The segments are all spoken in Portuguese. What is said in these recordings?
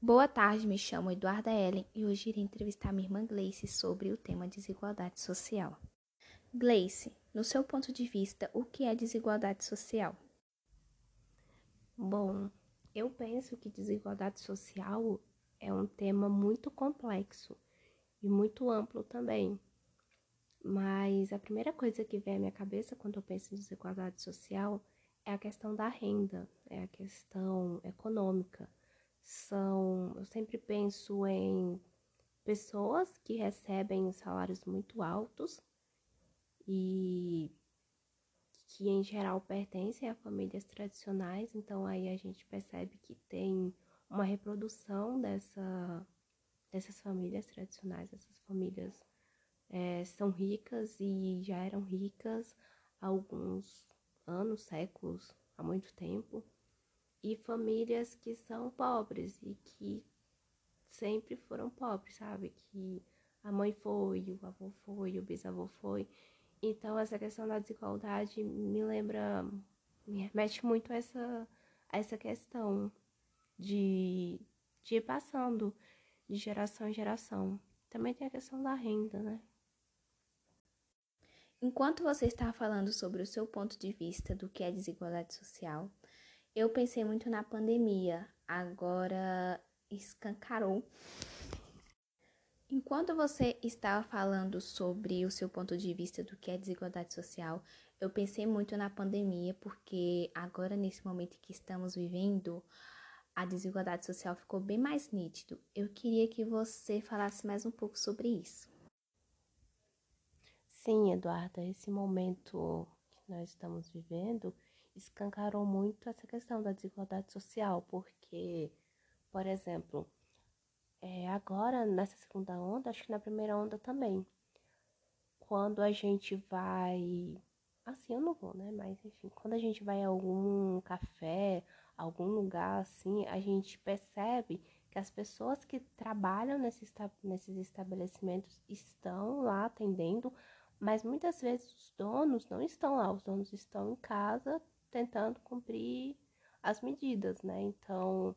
Boa tarde, me chamo Eduarda Ellen e hoje irei entrevistar minha irmã Gleice sobre o tema desigualdade social. Gleice, no seu ponto de vista, o que é desigualdade social? Bom, eu penso que desigualdade social é um tema muito complexo e muito amplo também. Mas a primeira coisa que vem à minha cabeça quando eu penso em desigualdade social é a questão da renda, é a questão econômica são. Eu sempre penso em pessoas que recebem salários muito altos e que em geral pertencem a famílias tradicionais, então aí a gente percebe que tem uma reprodução dessa, dessas famílias tradicionais, essas famílias é, são ricas e já eram ricas há alguns anos, séculos, há muito tempo e famílias que são pobres e que sempre foram pobres, sabe? Que a mãe foi, o avô foi, o bisavô foi. Então, essa questão da desigualdade me lembra, me remete muito a essa, a essa questão de, de ir passando de geração em geração. Também tem a questão da renda, né? Enquanto você está falando sobre o seu ponto de vista do que é desigualdade social, eu pensei muito na pandemia, agora escancarou. Enquanto você estava falando sobre o seu ponto de vista do que é desigualdade social, eu pensei muito na pandemia, porque agora, nesse momento que estamos vivendo, a desigualdade social ficou bem mais nítido. Eu queria que você falasse mais um pouco sobre isso. Sim, Eduarda, esse momento que nós estamos vivendo escancarou muito essa questão da desigualdade social, porque, por exemplo, é, agora nessa segunda onda, acho que na primeira onda também, quando a gente vai. Assim eu não vou, né? Mas enfim, quando a gente vai a algum café, algum lugar assim, a gente percebe que as pessoas que trabalham nesse, nesses estabelecimentos estão lá atendendo, mas muitas vezes os donos não estão lá, os donos estão em casa tentando cumprir as medidas, né? Então,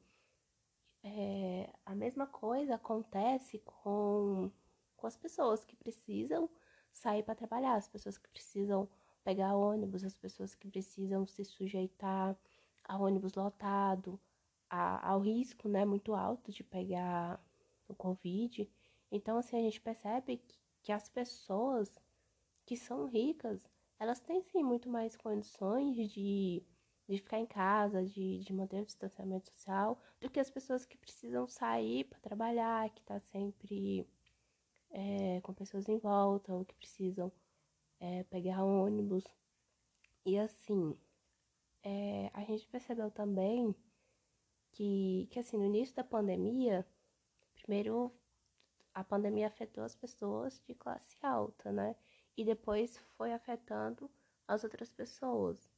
é, a mesma coisa acontece com, com as pessoas que precisam sair para trabalhar, as pessoas que precisam pegar ônibus, as pessoas que precisam se sujeitar a ônibus lotado, a, ao risco, né, muito alto de pegar o Covid. Então, assim, a gente percebe que, que as pessoas que são ricas, elas têm sim muito mais condições de, de ficar em casa, de, de manter o distanciamento social, do que as pessoas que precisam sair para trabalhar, que tá sempre é, com pessoas em volta, ou que precisam é, pegar ônibus. E assim, é, a gente percebeu também que, que assim, no início da pandemia, primeiro a pandemia afetou as pessoas de classe alta, né? E depois foi afetando as outras pessoas.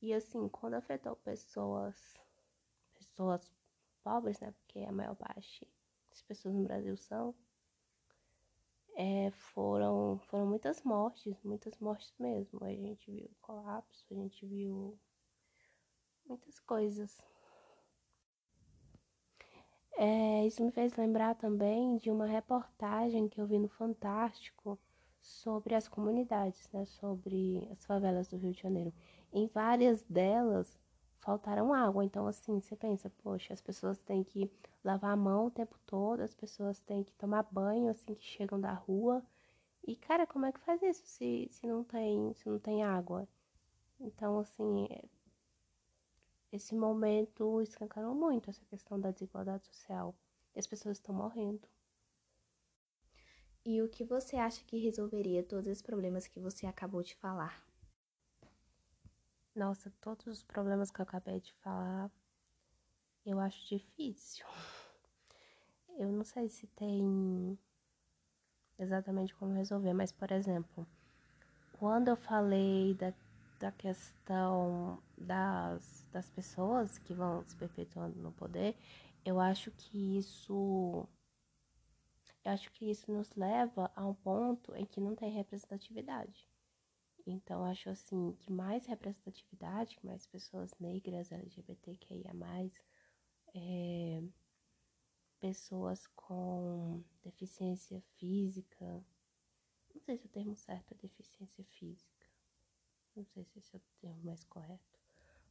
E assim, quando afetou pessoas, pessoas pobres, né? Porque a maior parte das pessoas no Brasil são, é, foram, foram muitas mortes, muitas mortes mesmo. A gente viu colapso, a gente viu muitas coisas. É, isso me fez lembrar também de uma reportagem que eu vi no Fantástico sobre as comunidades, né, sobre as favelas do Rio de Janeiro. Em várias delas faltaram água, então assim, você pensa, poxa, as pessoas têm que lavar a mão o tempo todo, as pessoas têm que tomar banho assim que chegam da rua. E cara, como é que faz isso se, se não tem, se não tem água? Então, assim, é, esse momento escancarou muito essa questão da desigualdade social. E as pessoas estão morrendo. E o que você acha que resolveria todos os problemas que você acabou de falar? Nossa, todos os problemas que eu acabei de falar, eu acho difícil. Eu não sei se tem exatamente como resolver, mas, por exemplo, quando eu falei da, da questão das, das pessoas que vão se perpetuando no poder, eu acho que isso eu acho que isso nos leva a um ponto em que não tem representatividade. Então, acho assim que mais representatividade, que mais pessoas negras, LGBTQIA, é, pessoas com deficiência física. Não sei se o termo certo é deficiência física. Não sei se esse é o termo mais correto.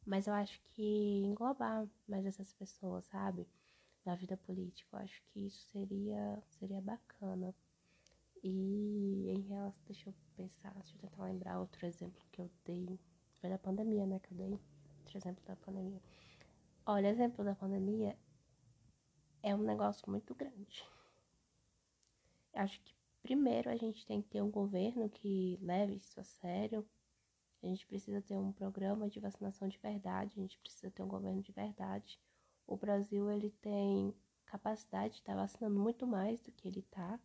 Mas eu acho que englobar mais essas pessoas, sabe? Na vida política, eu acho que isso seria, seria bacana. E em relação, deixa eu pensar, deixa eu tentar lembrar outro exemplo que eu dei. Foi da pandemia, né? Que eu dei. Outro exemplo da pandemia. Olha, exemplo da pandemia é um negócio muito grande. Acho que primeiro a gente tem que ter um governo que leve isso a sério. A gente precisa ter um programa de vacinação de verdade, a gente precisa ter um governo de verdade. O Brasil ele tem capacidade de estar vacinando muito mais do que ele está.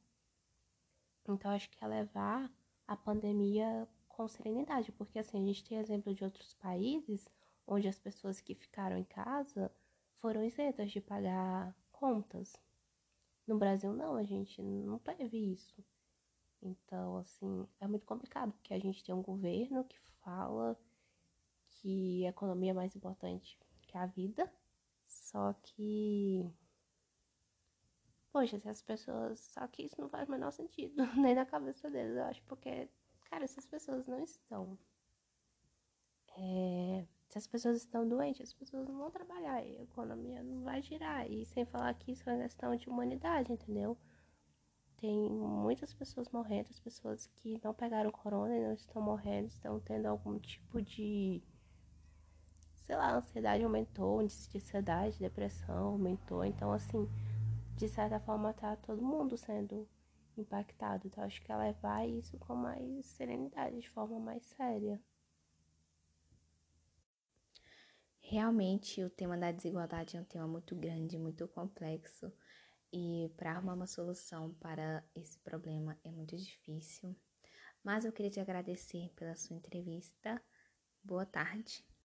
Então acho que é levar a pandemia com serenidade, porque assim, a gente tem exemplo de outros países onde as pessoas que ficaram em casa foram isentas de pagar contas. No Brasil não, a gente não teve isso. Então, assim, é muito complicado, porque a gente tem um governo que fala que a economia é mais importante que a vida, só que Poxa, se as pessoas. Só que isso não faz o menor sentido, nem na cabeça deles, eu acho, porque, cara, essas pessoas não estão. É... Se as pessoas estão doentes, as pessoas não vão trabalhar, a economia não vai girar. E sem falar que isso é uma questão de humanidade, entendeu? Tem muitas pessoas morrendo, as pessoas que não pegaram corona e não estão morrendo, estão tendo algum tipo de. Sei lá, a ansiedade aumentou, índice de ansiedade, depressão aumentou. Então, assim, de certa forma tá todo mundo sendo impactado. Então acho que ela levar isso com mais serenidade, de forma mais séria. Realmente o tema da desigualdade é um tema muito grande, muito complexo. E para arrumar uma solução para esse problema é muito difícil. Mas eu queria te agradecer pela sua entrevista. Boa tarde.